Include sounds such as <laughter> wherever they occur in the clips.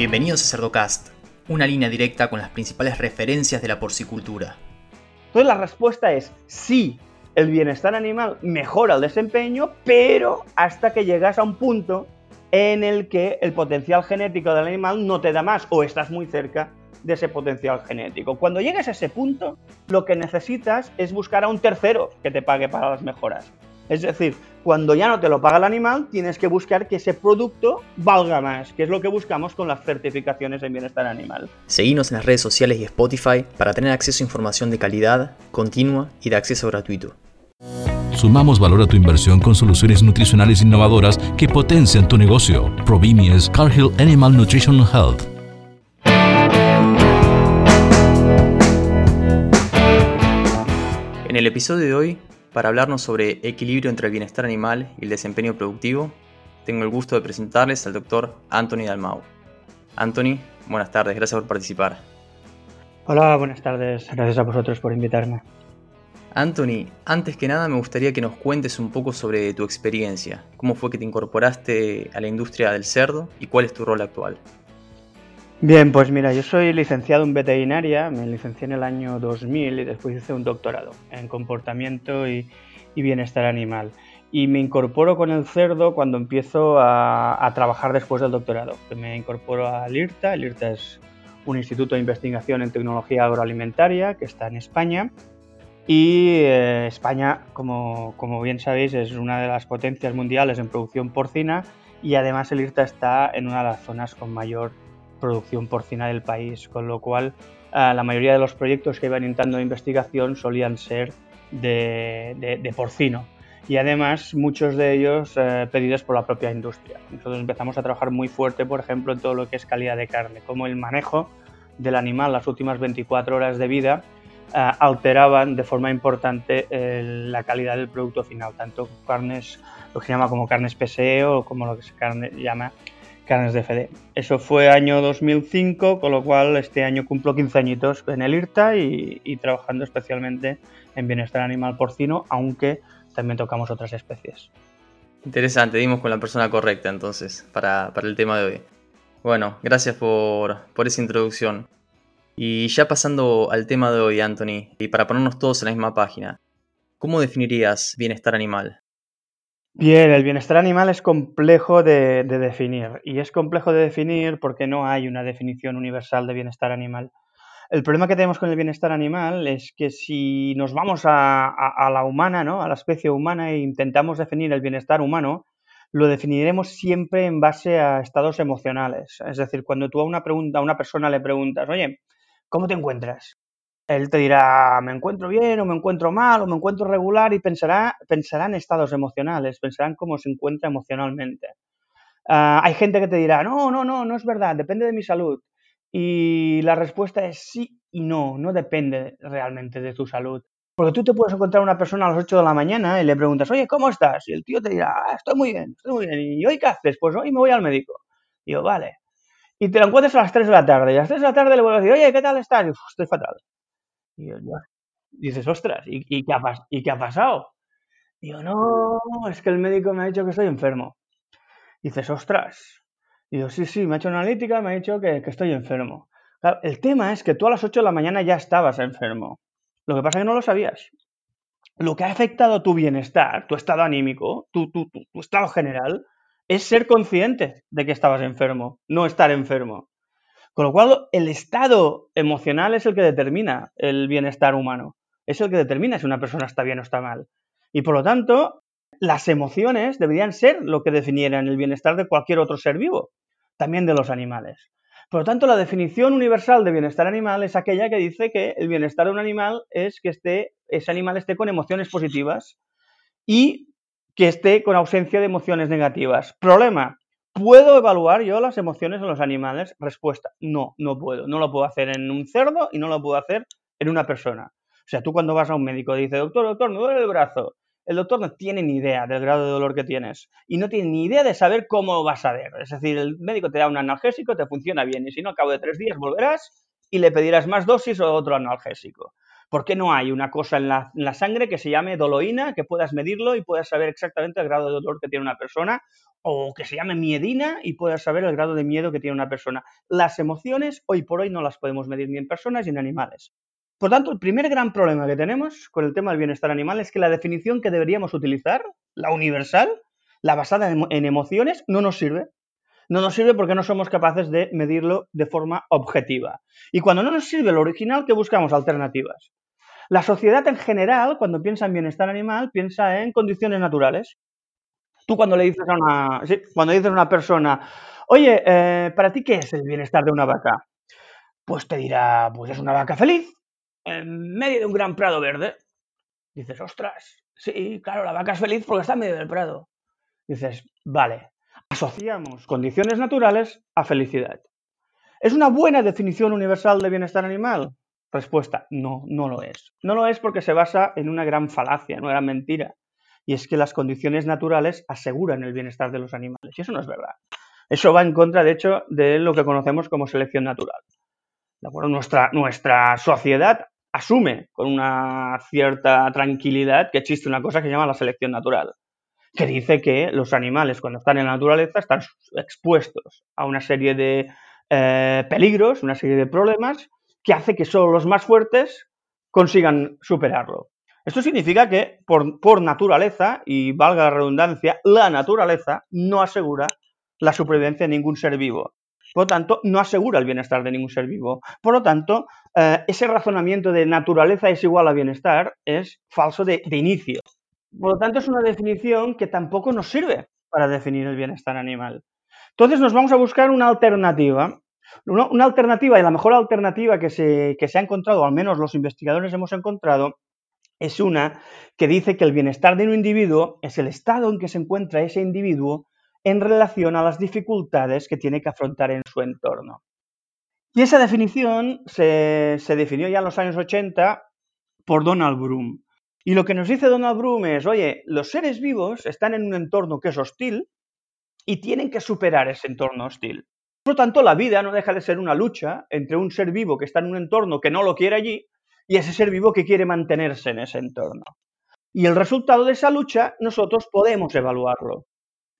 Bienvenidos a Cerdocast, una línea directa con las principales referencias de la porcicultura. Entonces la respuesta es sí, el bienestar animal mejora el desempeño, pero hasta que llegas a un punto en el que el potencial genético del animal no te da más o estás muy cerca de ese potencial genético. Cuando llegues a ese punto, lo que necesitas es buscar a un tercero que te pague para las mejoras. Es decir, cuando ya no te lo paga el animal, tienes que buscar que ese producto valga más, que es lo que buscamos con las certificaciones en bienestar animal. Seguimos en las redes sociales y Spotify para tener acceso a información de calidad, continua y de acceso gratuito. Sumamos valor a tu inversión con soluciones nutricionales innovadoras que potencian tu negocio. Provimies Cargill Animal Nutrition Health. En el episodio de hoy para hablarnos sobre equilibrio entre el bienestar animal y el desempeño productivo, tengo el gusto de presentarles al doctor Anthony Dalmau. Anthony, buenas tardes, gracias por participar. Hola, buenas tardes, gracias a vosotros por invitarme. Anthony, antes que nada me gustaría que nos cuentes un poco sobre tu experiencia, cómo fue que te incorporaste a la industria del cerdo y cuál es tu rol actual. Bien, pues mira, yo soy licenciado en veterinaria, me licencié en el año 2000 y después hice un doctorado en comportamiento y, bienestar animal. Y me incorporo con el cerdo cuando empiezo a, trabajar después del doctorado. Me incorporo al IRTA, el IRTA es un instituto de investigación en tecnología agroalimentaria que está en España. Y eh, España, como, como bien sabéis, es una de las potencias mundiales en producción porcina y además el IRTA está en una de las zonas con mayor producción porcina del país, con lo cual eh, la mayoría de los proyectos que iban de investigación solían ser de, porcino y además muchos de ellos eh, pedidos por la propia industria. Nosotros empezamos a trabajar muy fuerte, por ejemplo, en todo lo que es calidad de carne, como el manejo del animal las últimas 24 horas de vida eh, alteraban de forma importante la calidad del producto final, tanto carnes, lo que se llama como carnes PSE o como lo que se carne, llama carnes de FD. Eso fue año 2005, con lo cual este año cumplo 15 añitos en el IRTA y, trabajando especialmente en bienestar animal porcino, aunque también tocamos otras especies. Interesante, dimos con la persona correcta entonces para, el tema de hoy. Bueno, gracias por, por esa introducción. Y ya pasando al tema de hoy, Anthony, y para ponernos todos en la misma página, ¿cómo definirías bienestar animal? Bien, el bienestar animal es complejo de, definir y es complejo de definir porque no hay una definición universal de bienestar animal. El problema que tenemos con el bienestar animal es que si nos vamos a, la humana, ¿no? a la especie humana e intentamos definir el bienestar humano, lo definiremos siempre en base a estados emocionales. Es decir, cuando tú a una, pregunta, a una persona le preguntas, oye, ¿cómo te encuentras? Él te dirá, me encuentro bien o me encuentro mal o me encuentro regular y pensará, pensará en estados emocionales, pensará en cómo se encuentra emocionalmente. Ah, hay gente que te dirá, no, no, no, no es verdad, depende de mi salud. Y la respuesta es sí y no, no depende realmente de tu salud. Porque tú te puedes encontrar una persona a las 8 de la mañana y le preguntas, oye, ¿cómo estás? Y el tío te dirá, ah, estoy muy bien, estoy muy bien. ¿Y hoy qué haces? Pues hoy me voy al médico. Y yo, vale. Y te lo encuentras a las 3 de la tarde. Y a las 3 de la tarde le vuelvo a decir, oye, ¿qué tal estás? Y, estoy fatal. Y dices, ostras, ¿y, qué ha, ¿y pasado? Digo, no, es que el médico me ha dicho que estoy enfermo. dices, ostras. Digo, sí, sí, me ha hecho una analítica, me ha dicho que, estoy enfermo. el tema es que tú a las 8 de la mañana ya estabas enfermo. Lo que pasa es que no lo sabías. Lo que ha afectado tu bienestar, tu estado anímico, tu estado general, es ser consciente de que estabas enfermo, no estar enfermo. Con lo cual, el estado emocional es el que determina el bienestar humano. Es el que determina si una persona está bien o está mal. Y por lo tanto, las emociones deberían ser lo que definieran el bienestar de cualquier otro ser vivo, también de los animales. Por lo tanto, la definición universal de bienestar animal es aquella que dice que el bienestar de un animal es que esté, ese animal esté con emociones positivas y que esté con ausencia de emociones negativas. Problema, ¿Puedo evaluar yo las emociones en los animales? Respuesta, no, no puedo. No lo puedo hacer en un cerdo y no lo puedo hacer en una persona. O sea, tú cuando vas a un médico y dices, doctor, doctor, me duele el brazo. El doctor no tiene ni idea del grado de dolor que tienes y no tiene ni idea de saber cómo lo vas a ver. Es decir, el médico te da un analgésico, te funciona bien y si no, a cabo de tres días volverás y le pedirás más dosis o otro analgésico. ¿Por qué no hay una cosa en la, sangre que se llame doloína, que puedas medirlo y puedas saber exactamente el grado de dolor que tiene una persona? O que se llame miedina y puedas saber el grado de miedo que tiene una persona. Las emociones hoy por hoy no las podemos medir ni en personas ni en animales. Por tanto, el primer gran problema que tenemos con el tema del bienestar animal es que la definición que deberíamos utilizar, la universal, la basada en emociones, no nos sirve. No nos sirve porque no somos capaces de medirlo de forma objetiva. Y cuando no nos sirve lo original, ¿qué buscamos? Alternativas. La sociedad en general, cuando piensa en bienestar animal, piensa en condiciones naturales. Tú cuando le dices a una, cuando dices a una persona, oye, eh, ¿para ti qué es el bienestar de una vaca? Pues te dirá, pues es una vaca feliz, en medio de un gran prado verde. Dices, ostras, sí, claro, la vaca es feliz porque está en medio del prado. Dices, vale, asociamos condiciones naturales a felicidad. ¿Es una buena definición universal de bienestar animal? Respuesta, no, no lo es. No lo es porque se basa en una gran falacia, en una mentira. Y es que las condiciones naturales aseguran el bienestar de los animales. Y eso no es verdad. Eso va en contra, de hecho, de lo que conocemos como selección natural. Nuestra, nuestra sociedad asume con una cierta tranquilidad que existe una cosa que se llama la selección natural, que dice que los animales cuando están en la naturaleza están expuestos a una serie de eh, peligros, una serie de problemas, que hace que solo los más fuertes consigan superarlo. Esto significa que por, naturaleza, y valga la redundancia, la naturaleza no asegura la supervivencia de ningún ser vivo. Por lo tanto, no asegura el bienestar de ningún ser vivo. Por lo tanto, eh, ese razonamiento de naturaleza es igual a bienestar es falso de, inicio. Por lo tanto, es una definición que tampoco nos sirve para definir el bienestar animal. Entonces, nos vamos a buscar una alternativa. Una, alternativa, y la mejor alternativa que se, que se ha encontrado, al menos los investigadores hemos encontrado, es una que dice que el bienestar de un individuo es el estado en que se encuentra ese individuo en relación a las dificultades que tiene que afrontar en su entorno. Y esa definición se, definió ya en los años 80 por Donald Broom. Y lo que nos dice Donald Broom es, oye, los seres vivos están en un entorno que es hostil y tienen que superar ese entorno hostil. Por lo tanto, la vida no deja de ser una lucha entre un ser vivo que está en un entorno que no lo quiere allí y ese ser vivo que quiere mantenerse en ese entorno. Y el resultado de esa lucha nosotros podemos evaluarlo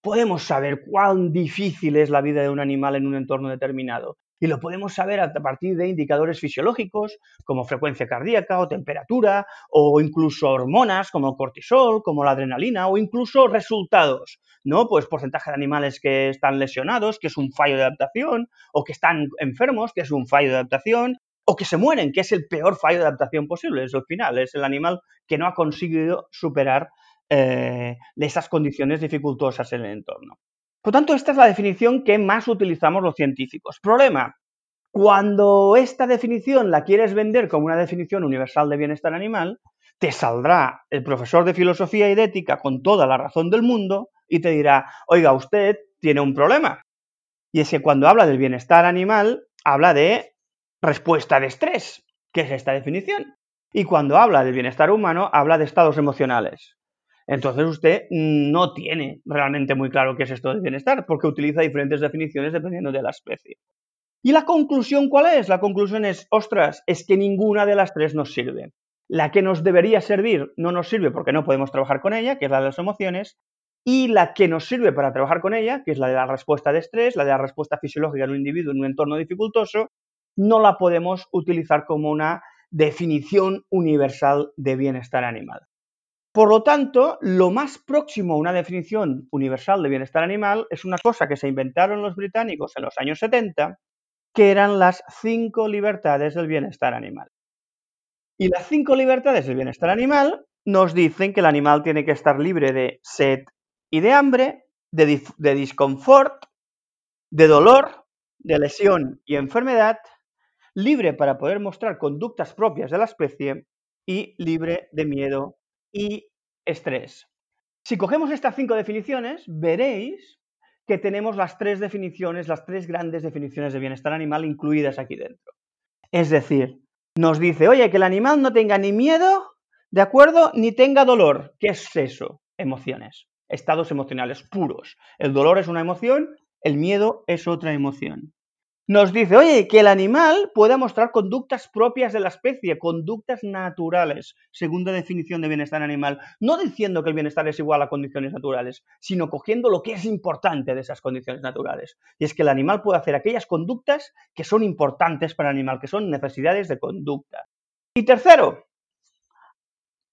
podemos saber cuán difícil es la vida de un animal en un entorno determinado. Y lo podemos saber a partir de indicadores fisiológicos como frecuencia cardíaca o temperatura, o incluso hormonas como cortisol, como la adrenalina, o incluso resultados, ¿no? Pues porcentaje de animales que están lesionados, que es un fallo de adaptación, o que están enfermos, que es un fallo de adaptación, o que se mueren, que es el peor fallo de adaptación posible, es el final, es el animal que no ha conseguido superar eh, esas condiciones dificultosas en el entorno. Por tanto, esta es la definición que más utilizamos los científicos. Problema, cuando esta definición la quieres vender como una definición universal de bienestar animal, te saldrá el profesor de filosofía y de ética con toda la razón del mundo y te dirá, oiga, usted tiene un problema. Y es que cuando habla del bienestar animal, habla de respuesta de estrés, que es esta definición. Y cuando habla del bienestar humano, habla de estados emocionales. Entonces usted no tiene realmente muy claro qué es esto de bienestar, porque utiliza diferentes definiciones dependiendo de la especie. ¿Y la conclusión cuál es? La conclusión es, ostras, es que ninguna de las tres nos sirve. La que nos debería servir no nos sirve porque no podemos trabajar con ella, que es la de las emociones, y la que nos sirve para trabajar con ella, que es la de la respuesta de estrés, la de la respuesta fisiológica en un individuo en un entorno dificultoso, no la podemos utilizar como una definición universal de bienestar animal. Por lo tanto, lo más próximo a una definición universal de bienestar animal es una cosa que se inventaron los británicos en los años 70, que eran las cinco libertades del bienestar animal. Y las cinco libertades del bienestar animal nos dicen que el animal tiene que estar libre de sed y de hambre, de, de disconfort, de dolor, de lesión y enfermedad, libre para poder mostrar conductas propias de la especie y libre de miedo y estrés. Si cogemos estas cinco definiciones, veréis que tenemos las tres definiciones, las tres grandes definiciones de bienestar animal incluidas aquí dentro. Es decir, nos dice, oye, que el animal no tenga ni miedo, ¿de acuerdo? Ni tenga dolor. ¿Qué es eso? Emociones, estados emocionales puros. El dolor es una emoción, el miedo es otra emoción. Nos dice, oye, que el animal pueda mostrar conductas propias de la especie, conductas naturales, segunda definición de bienestar animal, no diciendo que el bienestar es igual a condiciones naturales, sino cogiendo lo que es importante de esas condiciones naturales. Y es que el animal puede hacer aquellas conductas que son importantes para el animal, que son necesidades de conducta. Y tercero,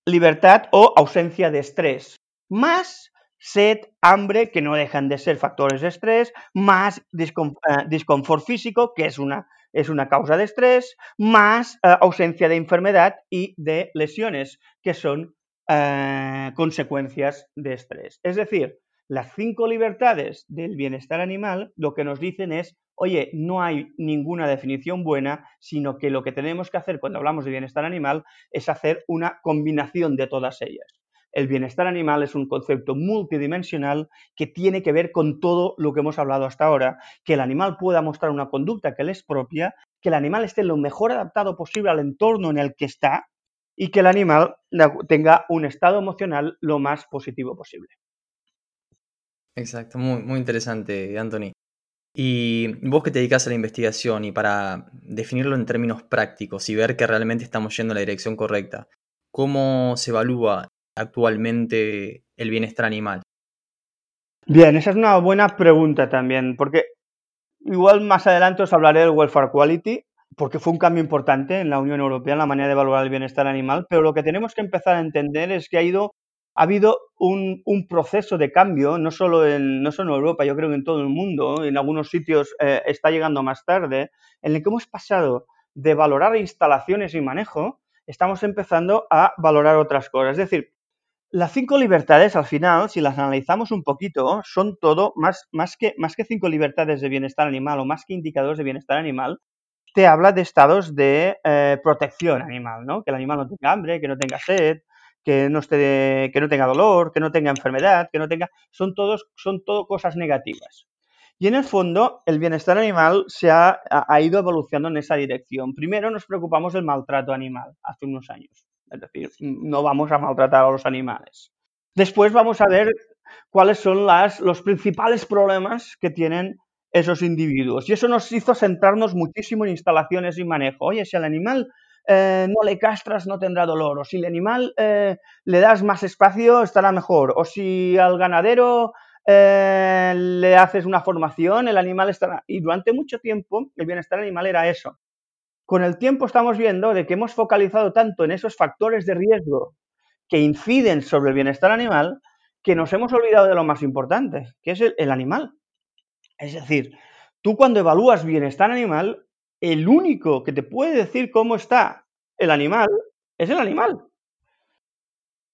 libertad o ausencia de estrés, más sed, hambre, que no dejan de ser factores de estrés, más disconfort eh, físico, que es una, es una causa de estrés, más eh, ausencia de enfermedad y de lesiones, que son eh, consecuencias de estrés. Es decir, las cinco libertades del bienestar animal lo que nos dicen es, oye, no hay ninguna definición buena, sino que lo que tenemos que hacer cuando hablamos de bienestar animal es hacer una combinación de todas ellas. El bienestar animal es un concepto multidimensional que tiene que ver con todo lo que hemos hablado hasta ahora, que el animal pueda mostrar una conducta que le es propia, que el animal esté lo mejor adaptado posible al entorno en el que está y que el animal tenga un estado emocional lo más positivo posible. Exacto, muy, muy interesante, Anthony. Y vos que te dedicas a la investigación y para definirlo en términos prácticos y ver que realmente estamos yendo en la dirección correcta, ¿cómo se evalúa actualmente el bienestar animal? Bien, esa es una buena pregunta también, porque igual más adelante os hablaré del welfare quality, porque fue un cambio importante en la Unión Europea en la manera de evaluar el bienestar animal, pero lo que tenemos que empezar a entender es que ha ido ha habido un, proceso de cambio, no solo, en, no solo Europa, yo creo que en todo el mundo, en algunos sitios eh, está llegando más tarde, en el que hemos pasado de valorar instalaciones y manejo, estamos empezando a valorar otras cosas. Es decir, las cinco libertades, al final, si las analizamos un poquito, son todo, más, más, que, más que cinco libertades de bienestar animal o más que indicadores de bienestar animal, te habla de estados de eh, protección animal, ¿no? Que el animal no tenga hambre, que no tenga sed, que no, esté, que no tenga dolor, que no tenga enfermedad, que no tenga... Son, todos, son todo cosas negativas. Y en el fondo, el bienestar animal se ha, ha ido evolucionando en esa dirección. Primero nos preocupamos del maltrato animal, hace unos años. Es decir, no vamos a maltratar a los animales. Después vamos a ver cuáles son las, los principales problemas que tienen esos individuos. Y eso nos hizo centrarnos muchísimo en instalaciones y manejo. Oye, si al animal eh, no le castras, no tendrá dolor. O si al animal eh, le das más espacio, estará mejor. O si al ganadero eh, le haces una formación, el animal estará... Y durante mucho tiempo el bienestar animal era eso con el tiempo estamos viendo de que hemos focalizado tanto en esos factores de riesgo que inciden sobre el bienestar animal que nos hemos olvidado de lo más importante, que es el, animal. Es decir, tú cuando evalúas bienestar animal, el único que te puede decir cómo está el animal es el animal.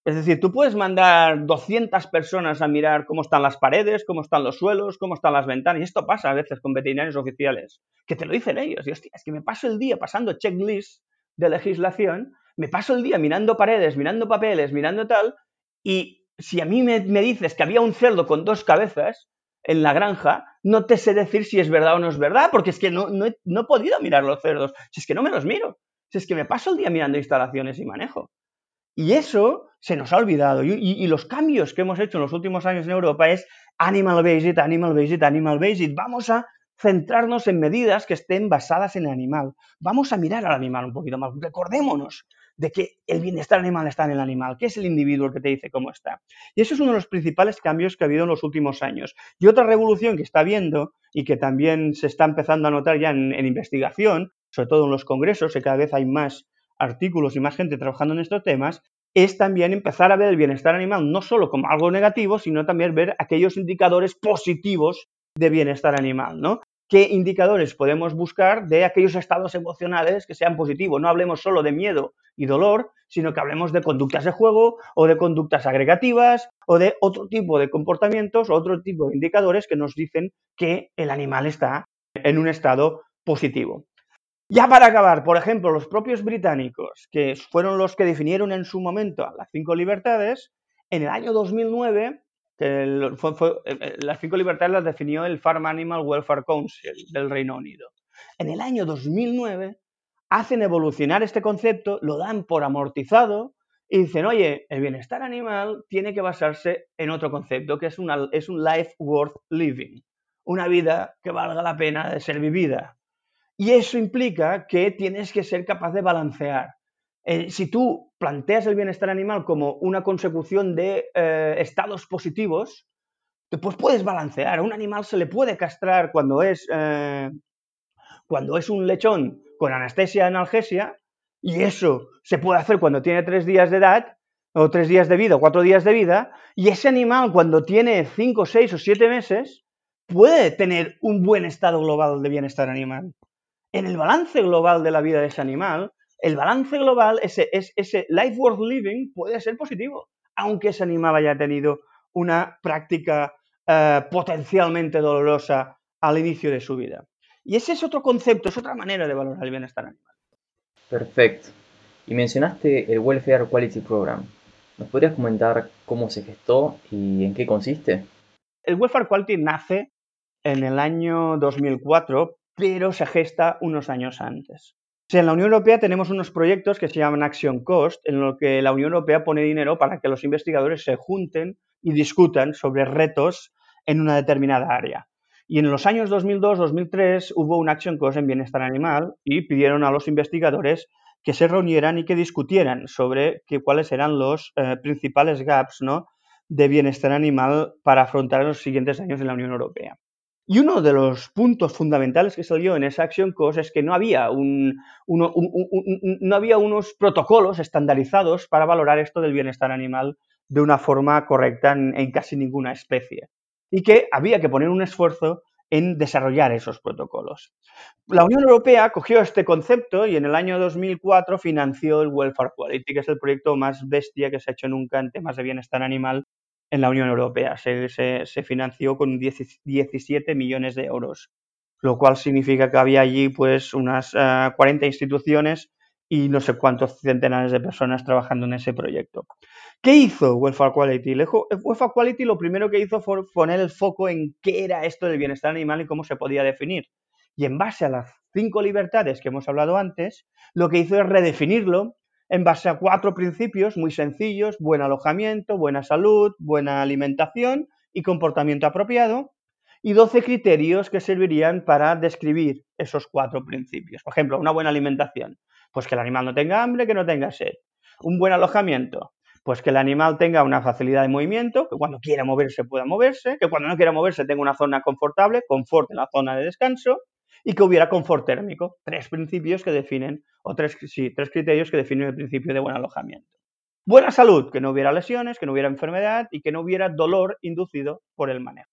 Es decir, tú puedes mandar 200 personas a mirar cómo están las paredes, cómo están los suelos, cómo están las ventanas. Y esto pasa a veces con veterinarios oficiales, que te lo dicen ellos. Y hostia, es que me paso el día pasando checklists de legislación, me paso el día mirando paredes, mirando papeles, mirando tal, y si a mí me, dices que había un cerdo con dos cabezas en la granja, no te sé decir si es verdad o no es verdad, porque es que no, he podido mirar los cerdos, si es que no me los miro, si es que me paso el día mirando instalaciones y manejo. Y eso se nos ha olvidado. Y, los cambios que hemos hecho en los últimos años en Europa es animal based, animal based, animal based. Vamos a centrarnos en medidas que estén basadas en el animal. Vamos a mirar al animal un poquito más. Recordémonos de que el bienestar animal está en el animal, que es el individuo el que te dice cómo está. Y eso es uno de los principales cambios que ha habido en los últimos años. Y otra revolución que está habiendo y que también se está empezando a notar ya en, en investigación, sobre todo en los congresos, que cada vez hay más artículos y más gente trabajando en estos temas, es también empezar a ver el bienestar animal no solo como algo negativo, sino también ver aquellos indicadores positivos de bienestar animal, ¿no? ¿Qué indicadores podemos buscar de aquellos estados emocionales que sean positivos? No hablemos solo de miedo y dolor, sino que hablemos de conductas de juego o de conductas agregativas o de otro tipo de comportamientos o otro tipo de indicadores que nos dicen que el animal está en un estado positivo. Ya para acabar, por ejemplo, los propios británicos, que fueron los que definieron en su momento las cinco libertades, en el año 2009, eh, eh, las cinco libertades las definió el Farm Animal Welfare Council del Reino Unido. En el año 2009 hacen evolucionar este concepto, lo dan por amortizado y dicen, oye, el bienestar animal tiene que basarse en otro concepto, que es, es un life worth living, una vida que valga la pena de ser vivida Y eso implica que tienes que ser capaz de balancear. Eh, si tú planteas el bienestar animal como una consecución de eh, estados positivos, pues puedes balancear. A un animal se le puede castrar cuando es, eh, cuando es un lechón con anestesia analgesia, y eso se puede hacer cuando tiene tres días de edad, o tres días de vida, o cuatro días de vida, y ese animal cuando tiene cinco, seis o siete meses, puede tener un buen estado global de bienestar animal. En el balance global de la vida de ese animal, el balance global, ese, ese life worth living, puede ser positivo, aunque ese animal haya tenido una práctica eh, potencialmente dolorosa al inicio de su vida. Y ese es otro concepto, es otra manera de valorar el bienestar animal. Perfecto. Y mencionaste el Welfare Quality Program. ¿Nos podrías comentar cómo se gestó y en qué consiste? El Welfare Quality nace en el año 2004, pero se gesta unos años antes en la Unión Europea tenemos unos proyectos que se llaman Action Cost, en los que la Unión Europea pone dinero para que los investigadores se junten y discutan sobre retos en una determinada área. Y en los años 2002-2003 hubo un Action Cost en bienestar animal y pidieron a los investigadores que se reunieran y que discutieran sobre cuáles eran los eh, principales gaps ¿no? de bienestar animal para afrontar los siguientes años en la Unión Europea. Y uno de los puntos fundamentales que salió en esa Action Cost es que no había, un, no había unos protocolos estandarizados para valorar esto del bienestar animal de una forma correcta en, casi ninguna especie. Y que había que poner un esfuerzo en desarrollar esos protocolos. La Unión Europea cogió este concepto y en el año 2004 financió el Welfare Quality, que es el proyecto más bestia que se ha hecho nunca en temas de bienestar animal en la Unión Europea. Se, financió con 17 millones de euros, lo cual significa que había allí pues unas 40 eh, instituciones y no sé cuántos centenares de personas trabajando en ese proyecto. ¿Qué hizo Welfare Quality? Welfare Quality lo primero que hizo fue poner el foco en qué era esto del bienestar animal y cómo se podía definir. Y en base a las cinco libertades que hemos hablado antes, lo que hizo es redefinirlo en base a cuatro principios muy sencillos, buen alojamiento, buena salud, buena alimentación y comportamiento apropiado, y 12 criterios que servirían para describir esos cuatro principios. Por ejemplo, una buena alimentación, pues que el animal no tenga hambre, que no tenga sed. Un buen alojamiento, pues que el animal tenga una facilidad de movimiento, que cuando quiera moverse pueda moverse, que cuando no quiera moverse tenga una zona confortable, confort en la zona de descanso, y que hubiera confort térmico. Tres principios que definen, o tres, tres criterios que definen el principio de buen alojamiento. Buena salud, que no hubiera lesiones, que no hubiera enfermedad y que no hubiera dolor inducido por el manejo.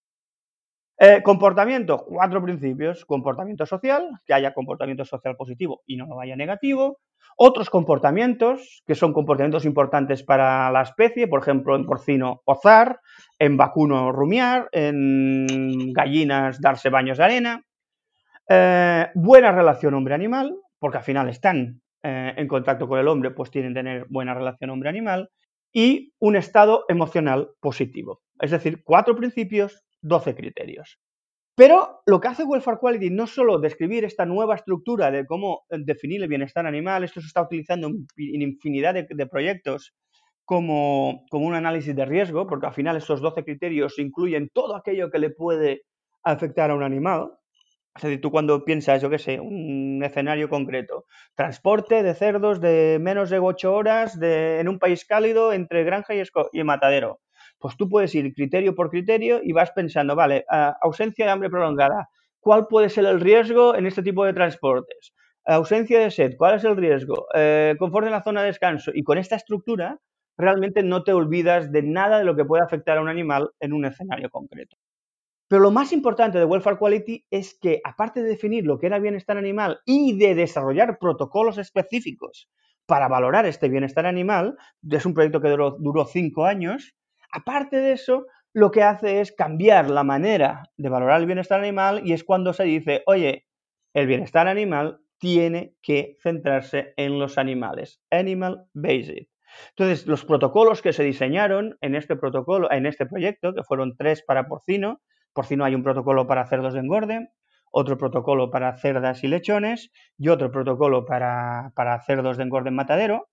Eh, comportamiento, cuatro principios. Comportamiento social, que haya comportamiento social positivo y no lo haya negativo. Otros comportamientos, que son comportamientos importantes para la especie, por ejemplo, en porcino pozar, en vacuno rumiar, en gallinas darse baños de arena. Eh, buena relación hombre-animal, porque al final están eh, en contacto con el hombre, pues tienen que tener buena relación hombre-animal. Y un estado emocional positivo. Es decir, cuatro principios, doce criterios. Pero lo que hace Welfare Quality no solo describir esta nueva estructura de cómo definir el bienestar animal, esto se está utilizando en infinidad de, proyectos como, como, un análisis de riesgo, porque al final esos 12 criterios incluyen todo aquello que le puede afectar a un animal. Es decir, tú cuando piensas, yo qué sé, un escenario concreto, transporte de cerdos de menos de 8 horas en un país cálido entre granja y, y, matadero, pues tú puedes ir criterio por criterio y vas pensando, vale, ausencia de hambre prolongada, ¿cuál puede ser el riesgo en este tipo de transportes? Ausencia de sed, ¿cuál es el riesgo? Eh, confort en la zona de descanso. Y con esta estructura realmente no te olvidas de nada de lo que puede afectar a un animal en un escenario concreto. Pero lo más importante de Welfare Quality es que, aparte de definir lo que era bienestar animal y de desarrollar protocolos específicos para valorar este bienestar animal, es un proyecto que duró, cinco años, aparte de eso, lo que hace es cambiar la manera de valorar el bienestar animal y es cuando se dice, oye, el bienestar animal tiene que centrarse en los animales, animal based. Entonces, los protocolos que se diseñaron en este protocolo, en este proyecto, que fueron tres para porcino, por si no hay un protocolo para cerdos de engorde, otro protocolo para cerdas y lechones y otro protocolo para, cerdos de engorde en matadero.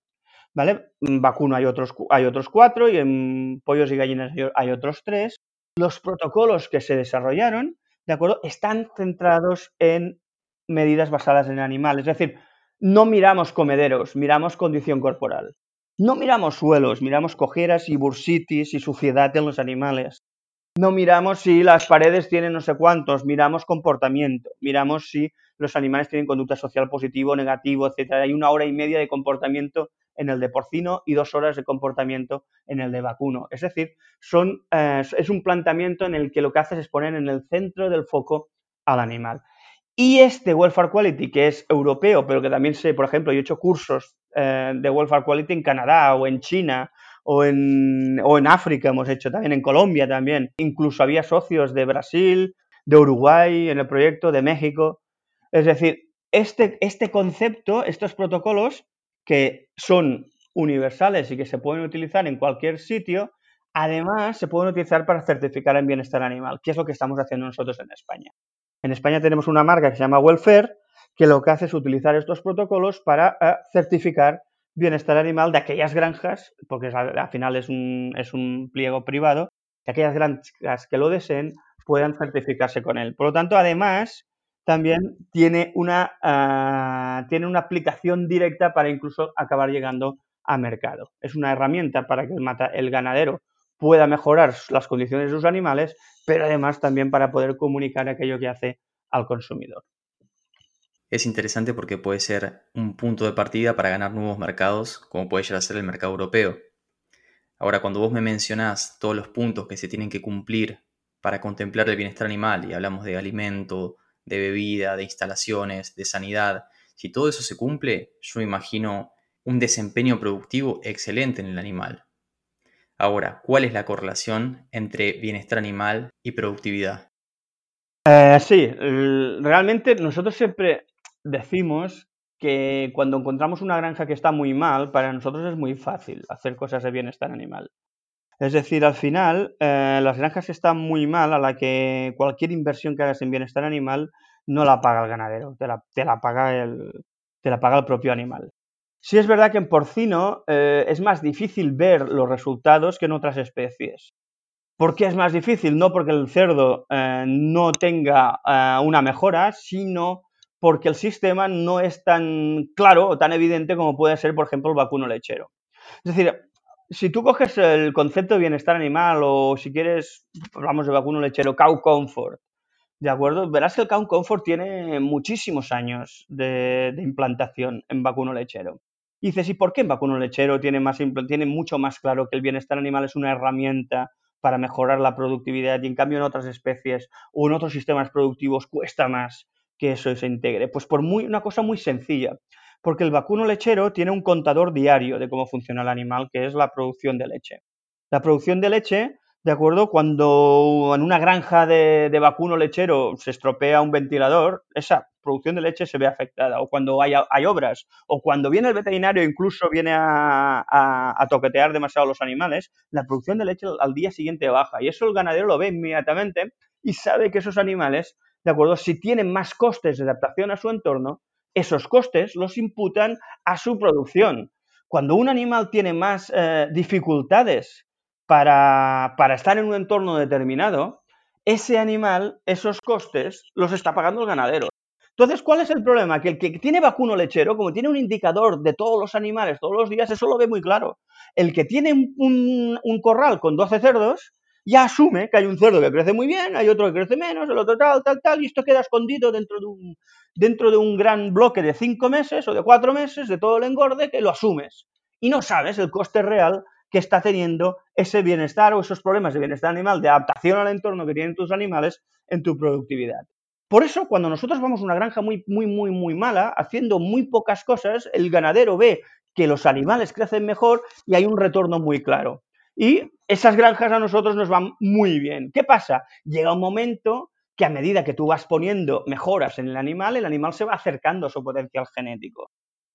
¿Vale? En vacuno hay otros, hay otros cuatro y en pollos y gallinas hay otros tres. Los protocolos que se desarrollaron, ¿de acuerdo? Están centrados en medidas basadas en el animal. Es decir, no miramos comederos, miramos condición corporal. No miramos suelos, miramos cojeras y bursitis y suciedad en los animales. No miramos si las paredes tienen no sé cuántos, miramos comportamiento, miramos si los animales tienen conducta social positivo, negativo, etc. Hay una hora y media de comportamiento en el de porcino y dos horas de comportamiento en el de vacuno. Es decir, son, eh, es un planteamiento en el que lo que haces es poner en el centro del foco al animal. Y este Welfare Quality, que es europeo, pero que también sé, por ejemplo, yo he hecho cursos eh, de Welfare Quality en Canadá o en China o en, o en África, hemos hecho también en Colombia también. Incluso había socios de Brasil, de Uruguay en el proyecto, de México. Es decir, este, este concepto, estos protocolos que son universales y que se pueden utilizar en cualquier sitio, además se pueden utilizar para certificar el bienestar animal, que es lo que estamos haciendo nosotros en España. En España tenemos una marca que se llama Welfare, que lo que hace es utilizar estos protocolos para eh, certificar bienestar animal de aquellas granjas, porque al final es un, es un pliego privado, de aquellas granjas que lo deseen puedan certificarse con él. Por lo tanto, además, también tiene una, uh, tiene una aplicación directa para incluso acabar llegando a mercado. Es una herramienta para que el, mata, el ganadero pueda mejorar las condiciones de sus animales, pero además también para poder comunicar aquello que hace al consumidor. Es interesante porque puede ser un punto de partida para ganar nuevos mercados, como puede llegar a ser el mercado europeo. Ahora, cuando vos me mencionás todos los puntos que se tienen que cumplir para contemplar el bienestar animal, y hablamos de alimento, de bebida, de instalaciones, de sanidad, si todo eso se cumple, yo imagino un desempeño productivo excelente en el animal. Ahora, ¿cuál es la correlación entre bienestar animal y productividad? Eh, sí, realmente nosotros siempre decimos que cuando encontramos una granja que está muy mal, para nosotros es muy fácil hacer cosas de bienestar animal. Es decir, al final, eh, las granjas que están muy mal, a la que cualquier inversión que hagas en bienestar animal no la paga el ganadero, te la, te la paga, el, te la paga el propio animal. Sí es verdad que en porcino eh, es más difícil ver los resultados que en otras especies. ¿Por qué es más difícil? No porque el cerdo eh, no tenga una mejora, sino porque el sistema no es tan claro o tan evidente como puede ser, por ejemplo, el vacuno lechero. Es decir, si tú coges el concepto de bienestar animal o si quieres, hablamos de vacuno lechero, cow comfort, ¿De acuerdo? Verás que el Count Comfort tiene muchísimos años de, implantación en vacuno lechero. Y dices, ¿y por qué en vacuno lechero tiene, más, tiene mucho más claro que el bienestar animal es una herramienta para mejorar la productividad y en cambio en otras especies o en otros sistemas productivos cuesta más que eso se integre? Pues por muy, una cosa muy sencilla, porque el vacuno lechero tiene un contador diario de cómo funciona el animal, que es la producción de leche. La producción de leche ¿de acuerdo? Cuando en una granja de, vacuno lechero se estropea un ventilador, esa producción de leche se ve afectada, o cuando hay, obras, o cuando viene el veterinario incluso viene a, toquetear demasiado los animales, la producción de leche al día siguiente baja, y eso el ganadero lo ve inmediatamente y sabe que esos animales, ¿de acuerdo? Si tienen más costes de adaptación a su entorno, esos costes los imputan a su producción. Cuando un animal tiene más eh, dificultades para, estar en un entorno determinado, ese animal, esos costes, los está pagando el ganadero. Entonces, ¿cuál es el problema? Que el que tiene vacuno lechero, como tiene un indicador de todos los animales todos los días, eso lo ve muy claro. El que tiene un, corral con 12 cerdos, ya asume que hay un cerdo que crece muy bien, hay otro que crece menos, el otro tal, tal, tal, y esto queda escondido dentro de un, dentro de un gran bloque de 5 meses o de 4 meses de todo el engorde que lo asumes. Y no sabes el coste real que está teniendo ese bienestar o esos problemas de bienestar animal, de adaptación al entorno que tienen tus animales en tu productividad. Por eso, cuando nosotros vamos a una granja muy, muy, muy, muy mala, haciendo muy pocas cosas, el ganadero ve que los animales crecen mejor y hay un retorno muy claro. Y esas granjas a nosotros nos van muy bien. ¿Qué pasa? Llega un momento que a medida que tú vas poniendo mejoras en el animal, el animal se va acercando a su potencial genético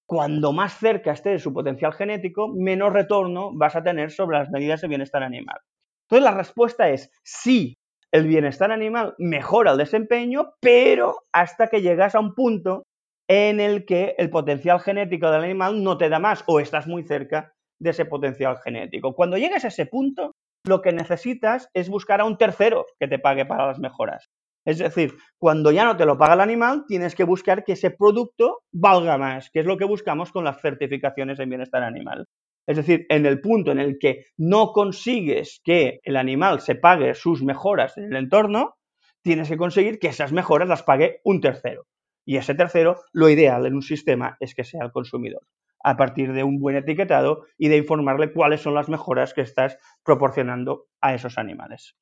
cuando más cerca esté de su potencial genético, menos retorno vas a tener sobre las medidas de bienestar animal. Entonces la respuesta es sí, el bienestar animal mejora el desempeño, pero hasta que llegas a un punto en el que el potencial genético del animal no te da más o estás muy cerca de ese potencial genético. Cuando llegues a ese punto, lo que necesitas es buscar a un tercero que te pague para las mejoras. Es decir, cuando ya no te lo paga el animal, tienes que buscar que ese producto valga más, que es lo que buscamos con las certificaciones en bienestar animal. Es decir, en el punto en el que no consigues que el animal se pague sus mejoras en el entorno, tienes que conseguir que esas mejoras las pague un tercero. Y ese tercero, lo ideal en un sistema es que sea el consumidor, a partir de un buen etiquetado y de informarle cuáles son las mejoras que estás proporcionando a esos animales.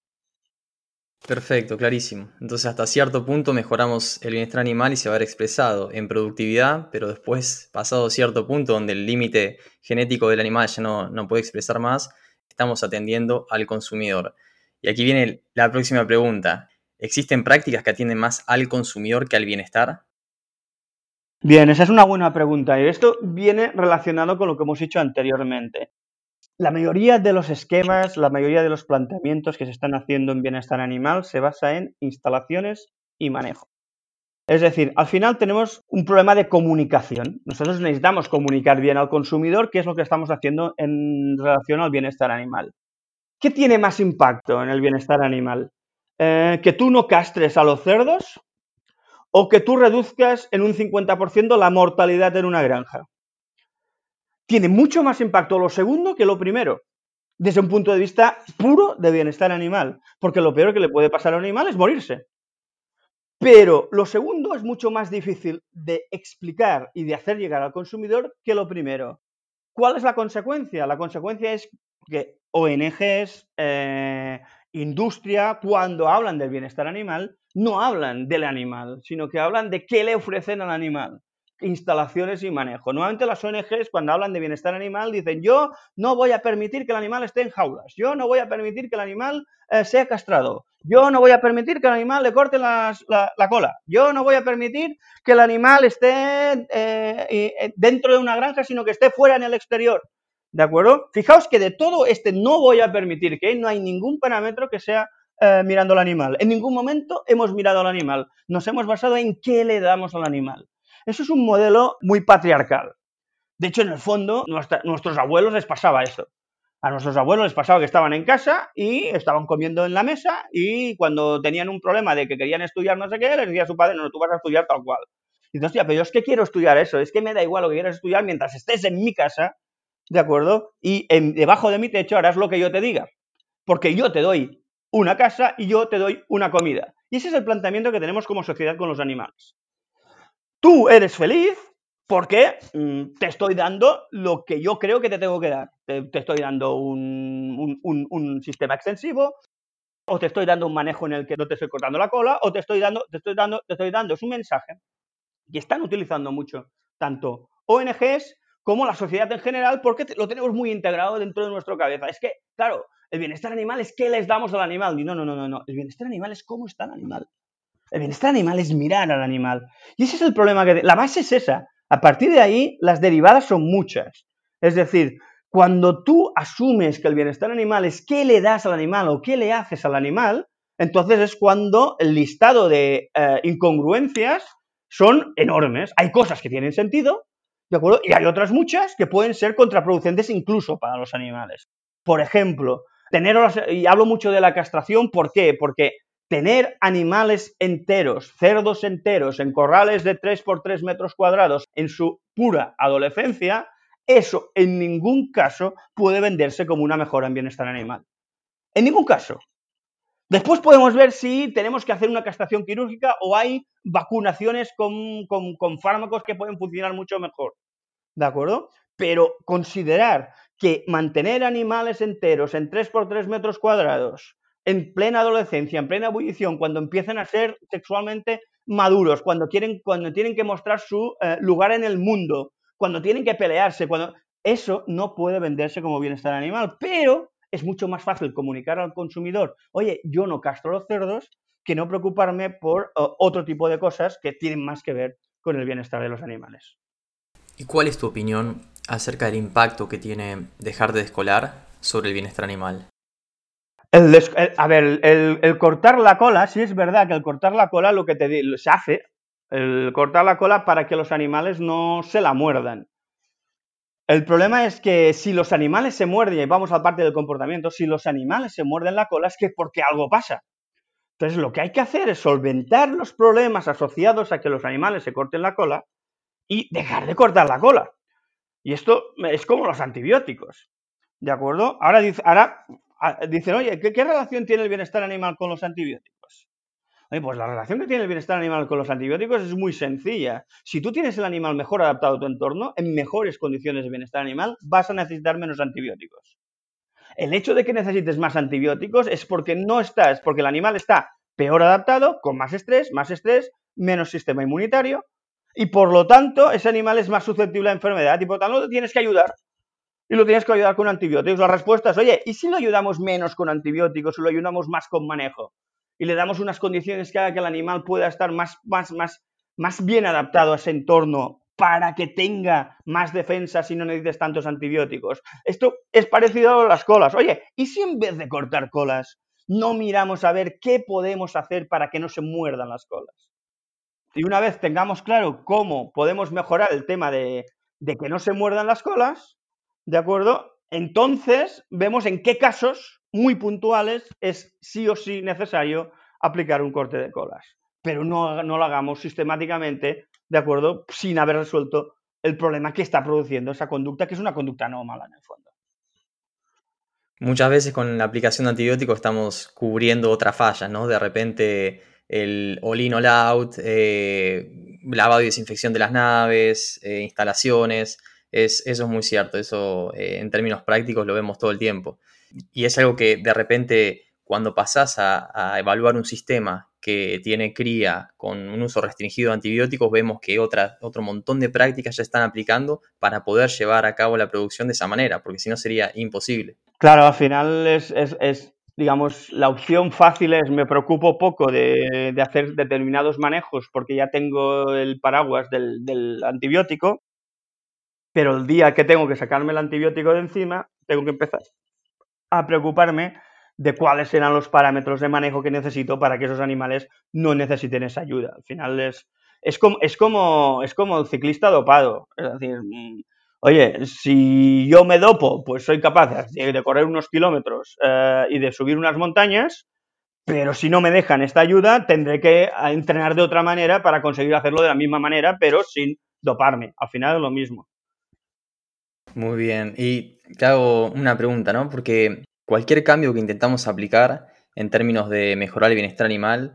Perfecto, clarísimo. Entonces hasta cierto punto mejoramos el bienestar animal y se va a ver expresado en productividad, pero después, pasado cierto punto donde el límite genético del animal ya no, no puede expresar más, estamos atendiendo al consumidor. Y aquí viene la próxima pregunta. ¿Existen prácticas que atienden más al consumidor que al bienestar? Bien, esa es una buena pregunta y esto viene relacionado con lo que hemos dicho anteriormente. La mayoría de los esquemas, la mayoría de los planteamientos que se están haciendo en bienestar animal se basa en instalaciones y manejo. Es decir, al final tenemos un problema de comunicación. Nosotros necesitamos comunicar bien al consumidor qué es lo que estamos haciendo en relación al bienestar animal. ¿Qué tiene más impacto en el bienestar animal? Eh, ¿Que tú no castres a los cerdos o que tú reduzcas en un 50% la mortalidad en una granja? tiene mucho más impacto lo segundo que lo primero, desde un punto de vista puro de bienestar animal, porque lo peor que le puede pasar a un animal es morirse. Pero lo segundo es mucho más difícil de explicar y de hacer llegar al consumidor que lo primero. ¿Cuál es la consecuencia? La consecuencia es que ONGs, eh, industria, cuando hablan del bienestar animal, no hablan del animal, sino que hablan de qué le ofrecen al animal instalaciones y manejo. Nuevamente las ONGs cuando hablan de bienestar animal dicen yo no voy a permitir que el animal esté en jaulas, yo no voy a permitir que el animal eh, sea castrado, yo no voy a permitir que el animal le corte la, cola, yo no voy a permitir que el animal esté eh, eh, dentro de una granja, sino que esté fuera en el exterior. ¿De acuerdo? Fijaos que de todo este no voy a permitir que no hay ningún parámetro que sea mirando al animal. En ningún momento hemos mirado al animal. Nos hemos basado en qué le damos al animal. Eso es un modelo muy patriarcal. De hecho, en el fondo, nuestros abuelos les pasaba eso. A nuestros abuelos les pasaba que estaban en casa y estaban comiendo en la mesa y cuando tenían un problema de que querían estudiar no sé qué, les decía a su padre, no, tú vas a estudiar tal cual. Y dices, hostia, pero yo es que quiero estudiar eso, es que me da igual lo que quieras estudiar mientras estés en mi casa, ¿de acuerdo? Y debajo de mi techo harás lo que yo te diga, porque yo te doy una casa y yo te doy una comida. Y ese es el planteamiento que tenemos como sociedad con los animales. Tú eres feliz porque mm, te estoy dando lo que yo creo que te tengo que dar. Te, estoy dando un, sistema extensivo, o te estoy dando un manejo en el que no te estoy cortando la cola, o te estoy dando, te estoy dando, te estoy dando, es un mensaje. Y están utilizando mucho tanto ONGs como la sociedad en general, porque lo tenemos muy integrado dentro de nuestra cabeza. Es que, claro, el bienestar animal es qué les damos al animal. Y no, no, no, no, no. El bienestar animal es cómo está el animal. El bienestar animal es mirar al animal. Y ese es el problema que... La base es esa. A partir de ahí, las derivadas son muchas. Es decir, cuando tú asumes que el bienestar animal es qué le das al animal o qué le haces al animal, entonces es cuando el listado de eh, incongruencias son enormes. Hay cosas que tienen sentido, ¿de acuerdo? Y hay otras muchas que pueden ser contraproducentes incluso para los animales. Por ejemplo, tener, y hablo mucho de la castración, ¿por qué? Porque tener animales enteros, cerdos enteros, en corrales de 3 por 3 metros cuadrados en su pura adolescencia, eso en ningún caso puede venderse como una mejora en bienestar animal. En ningún caso. Después podemos ver si tenemos que hacer una castración quirúrgica o hay vacunaciones con, con fármacos que pueden funcionar mucho mejor. ¿De acuerdo? Pero considerar que mantener animales enteros en 3 por 3 metros cuadrados en plena adolescencia, en plena ebullición, cuando empiezan a ser sexualmente maduros, cuando, quieren, cuando tienen que mostrar su eh, lugar en el mundo, cuando tienen que pelearse, cuando eso no puede venderse como bienestar animal, pero es mucho más fácil comunicar al consumidor, oye, yo no castro los cerdos, que no preocuparme por otro tipo de cosas que tienen más que ver con el bienestar de los animales. ¿Y cuál es tu opinión acerca del impacto que tiene dejar de descolar sobre el bienestar animal? a ver, el, cortar la cola, sí es verdad que el cortar la cola lo que te, se hace, el cortar la cola para que los animales no se la muerdan. El problema es que si los animales se muerden, y vamos a la parte del comportamiento, si los animales se muerden la cola es que porque algo pasa. Entonces, lo que hay que hacer es solventar los problemas asociados a que los animales se corten la cola y dejar de cortar la cola. Y esto es como los antibióticos. ¿De acuerdo? Ahora, dice, ahora dicen, oye, ¿qué, relación tiene el bienestar animal con los antibióticos? Oye, pues la relación que tiene el bienestar animal con los antibióticos es muy sencilla. Si tú tienes el animal mejor adaptado a tu entorno, en mejores condiciones de bienestar animal, vas a necesitar menos antibióticos. El hecho de que necesites más antibióticos es porque no estás, porque el animal está peor adaptado, con más estrés, más estrés, menos sistema inmunitario, y por lo tanto ese animal es más susceptible a enfermedad y por lo tanto tienes que ayudar y lo tienes que ayudar con antibióticos. La respuesta es, oye, ¿y si lo ayudamos menos con antibióticos o lo ayudamos más con manejo? Y le damos unas condiciones que haga que el animal pueda estar más, más, más, más bien adaptado a ese entorno para que tenga más defensas y no necesites tantos antibióticos. Esto es parecido a las colas. Oye, ¿y si en vez de cortar colas no miramos a ver qué podemos hacer para que no se muerdan las colas? Y una vez tengamos claro cómo podemos mejorar el tema de, de que no se muerdan las colas, ¿De acuerdo? Entonces vemos en qué casos muy puntuales es sí o sí necesario aplicar un corte de colas. Pero no, no lo hagamos sistemáticamente, ¿de acuerdo? Sin haber resuelto el problema que está produciendo esa conducta, que es una conducta anómala en el fondo. Muchas veces con la aplicación de antibióticos estamos cubriendo otra falla, ¿no? De repente el all-in, all-out, eh, lavado y desinfección de las naves, eh, instalaciones, es, eso es muy cierto, eso eh, en términos prácticos lo vemos todo el tiempo. Y es algo que de repente cuando pasás a, evaluar un sistema que tiene cría con un uso restringido de antibióticos, vemos que otra, otro montón de prácticas ya están aplicando para poder llevar a cabo la producción de esa manera, porque si no sería imposible. Claro, al final es, digamos, la opción fácil es me preocupo poco de, hacer determinados manejos porque ya tengo el paraguas del antibiótico pero el día que tengo que sacarme el antibiótico de encima, tengo que empezar a preocuparme de cuáles serán los parámetros de manejo que necesito para que esos animales no necesiten esa ayuda. Al final es, es, como, es, como, es como el ciclista dopado. Es decir, mm, oye, si yo me dopo, pues soy capaz de, correr unos kilómetros eh, y de subir unas montañas, pero si no me dejan esta ayuda, tendré que entrenar de otra manera para conseguir hacerlo de la misma manera, pero sin doparme. Al final es lo mismo. Muy bien. Y te hago una pregunta, ¿no? Porque cualquier cambio que intentamos aplicar en términos de mejorar el bienestar animal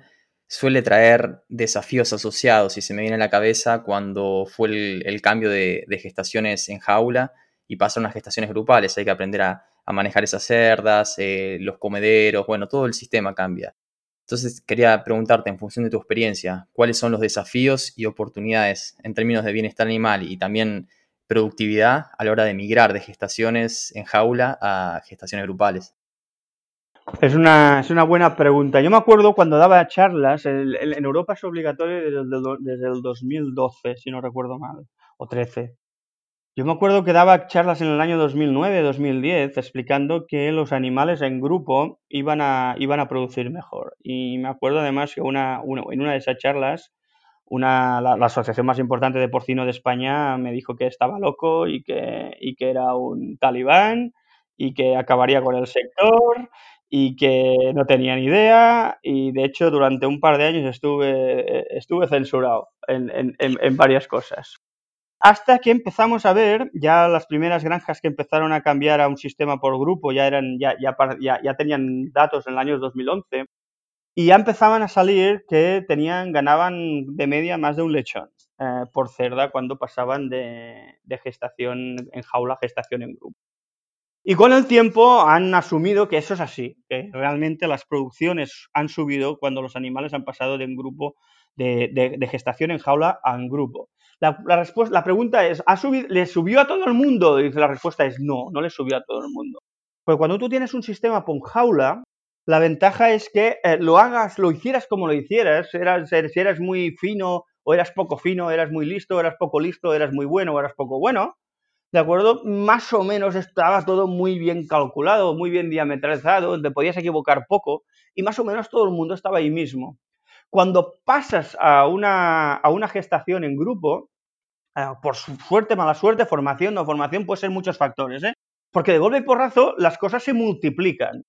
suele traer desafíos asociados y se me viene a la cabeza cuando fue el, cambio de, gestaciones en jaula y pasaron a gestaciones grupales. Hay que aprender a, manejar esas cerdas, eh, los comederos, bueno, todo el sistema cambia. Entonces quería preguntarte, en función de tu experiencia, cuáles son los desafíos y oportunidades en términos de bienestar animal y también productividad a la hora de migrar de gestaciones en jaula a gestaciones grupales? Es una, es una buena pregunta. Yo me acuerdo cuando daba charlas, en Europa es obligatorio desde el, 2012, si no recuerdo mal, o 13. Yo me acuerdo que daba charlas en el año 2009, 2010, explicando que los animales en grupo iban a, iban a producir mejor. Y me acuerdo además que una, en una de esas charlas una, la, asociación más importante de porcino de España me dijo que estaba loco y que, y que era un talibán y que acabaría con el sector y que no tenía ni idea y de hecho durante un par de años estuve, estuve censurado en, en, en, varias cosas. Hasta que empezamos a ver ya las primeras granjas que empezaron a cambiar a un sistema por grupo, ya, eran, ya, ya, ya, tenían datos en el año 2011 y ya empezaban a salir que tenían, ganaban de media más de un lechón eh, por cerda cuando pasaban de, gestación en jaula a gestación en grupo. Y con el tiempo han asumido que eso es así, que realmente las producciones han subido cuando los animales han pasado de un grupo de, gestación en jaula a un grupo. La, respuesta, la pregunta es, ¿ha subido, ¿le subió a todo el mundo? Y la respuesta es no, no le subió a todo el mundo. Porque cuando tú tienes un sistema con jaula, la ventaja es que eh, lo hagas, lo hicieras como lo hicieras, eras, si eras muy fino o eras poco fino, eras muy listo, eras poco listo, eras muy bueno o eras poco bueno, ¿de acuerdo? Más o menos estaba todo muy bien calculado, muy bien diametralizado, te podías equivocar poco y más o menos todo el mundo estaba ahí mismo. Cuando pasas a una, a una gestación en grupo, eh, por suerte, mala suerte, formación, no formación, puede ser muchos factores, ¿eh? Porque de golpe y porrazo las cosas se multiplican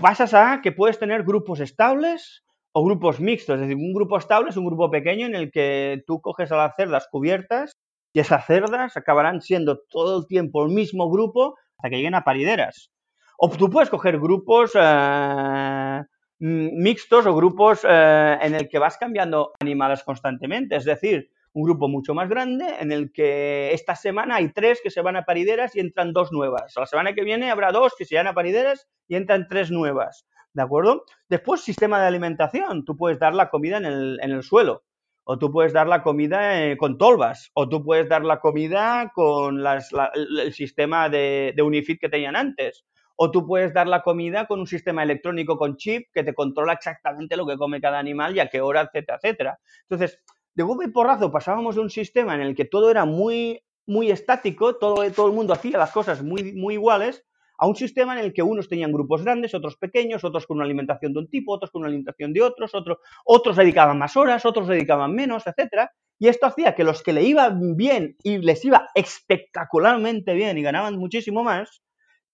pasas a que puedes tener grupos estables o grupos mixtos. Es decir, un grupo estable es un grupo pequeño en el que tú coges a las cerdas cubiertas y esas cerdas acabarán siendo todo el tiempo el mismo grupo hasta que lleguen a parideras. O tú puedes coger grupos eh, mixtos o grupos eh, en el que vas cambiando animales constantemente. Es decir, un grupo mucho más grande en el que esta semana hay tres que se van a parideras y entran dos nuevas. La semana que viene habrá dos que se van a parideras y entran tres nuevas. ¿De acuerdo? Después, sistema de alimentación. Tú puedes dar la comida en el, suelo. O tú puedes dar la comida eh, con tolvas. O tú puedes dar la comida con el sistema de, de Unifit que tenían antes. O tú puedes dar la comida con un sistema electrónico con chip que te controla exactamente lo que come cada animal y a qué hora, etcétera, etcétera. Entonces, de golpe y porrazo pasábamos de un sistema en el que todo era muy, muy estático, todo, todo el mundo hacía las cosas muy, muy iguales, a un sistema en el que unos tenían grupos grandes, otros pequeños, otros con una alimentación de un tipo, otros con una alimentación de otros, otros, otros dedicaban más horas, otros dedicaban menos, etcétera. Y esto hacía que los que le iban bien y les iba espectacularmente bien y ganaban muchísimo más,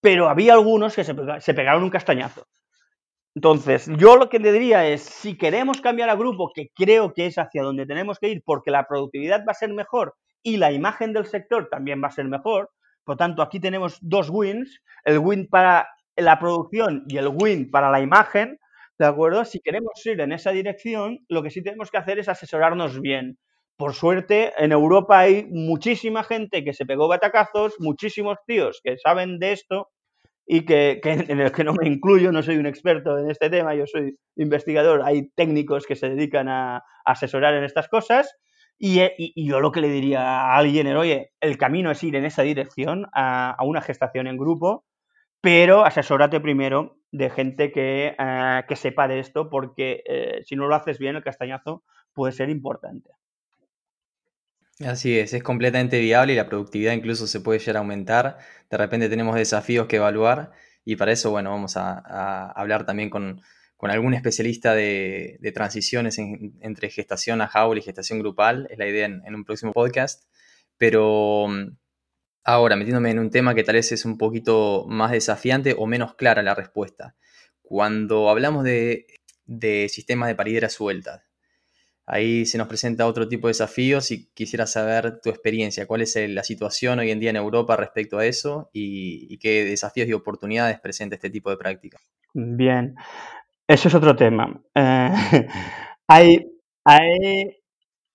pero había algunos que se, se pegaron un castañazo. Entonces, yo lo que le diría es, si queremos cambiar a grupo, que creo que es hacia donde tenemos que ir, porque la productividad va a ser mejor y la imagen del sector también va a ser mejor, por tanto, aquí tenemos dos wins, el win para la producción y el win para la imagen, ¿de acuerdo? Si queremos ir en esa dirección, lo que sí tenemos que hacer es asesorarnos bien. Por suerte, en Europa hay muchísima gente que se pegó batacazos, muchísimos tíos que saben de esto y que, <laughs> en que no me incluyo, no soy un experto en este tema, yo soy investigador, hay técnicos que se dedican a, asesorar en estas cosas. Eh, y, yo lo que le diría a alguien es, oye, el camino es ir en esa dirección, a, una gestación en grupo, pero asesórate primero de gente que, eh, que sepa de esto, porque eh, si no lo haces bien, el castañazo puede ser importante. Así es, es completamente viable y la productividad incluso se puede llegar a aumentar. De repente tenemos desafíos que evaluar y para eso, bueno, vamos a, hablar también con, algún especialista de, transiciones entre gestación a jaula y gestación grupal. Es la idea en, un próximo podcast. Pero mm, ahora, metiéndome en un tema que tal vez es un poquito más desafiante o menos clara la respuesta. Cuando hablamos de, sistemas de parideras sueltas, Ahí se nos presenta otro tipo de desafíos y quisiera saber tu experiencia. ¿Cuál es la situación hoy en día en Europa respecto a eso y, qué desafíos y oportunidades presenta este tipo de práctica? Bien, eso es otro tema. Eh, <laughs> hay, hay,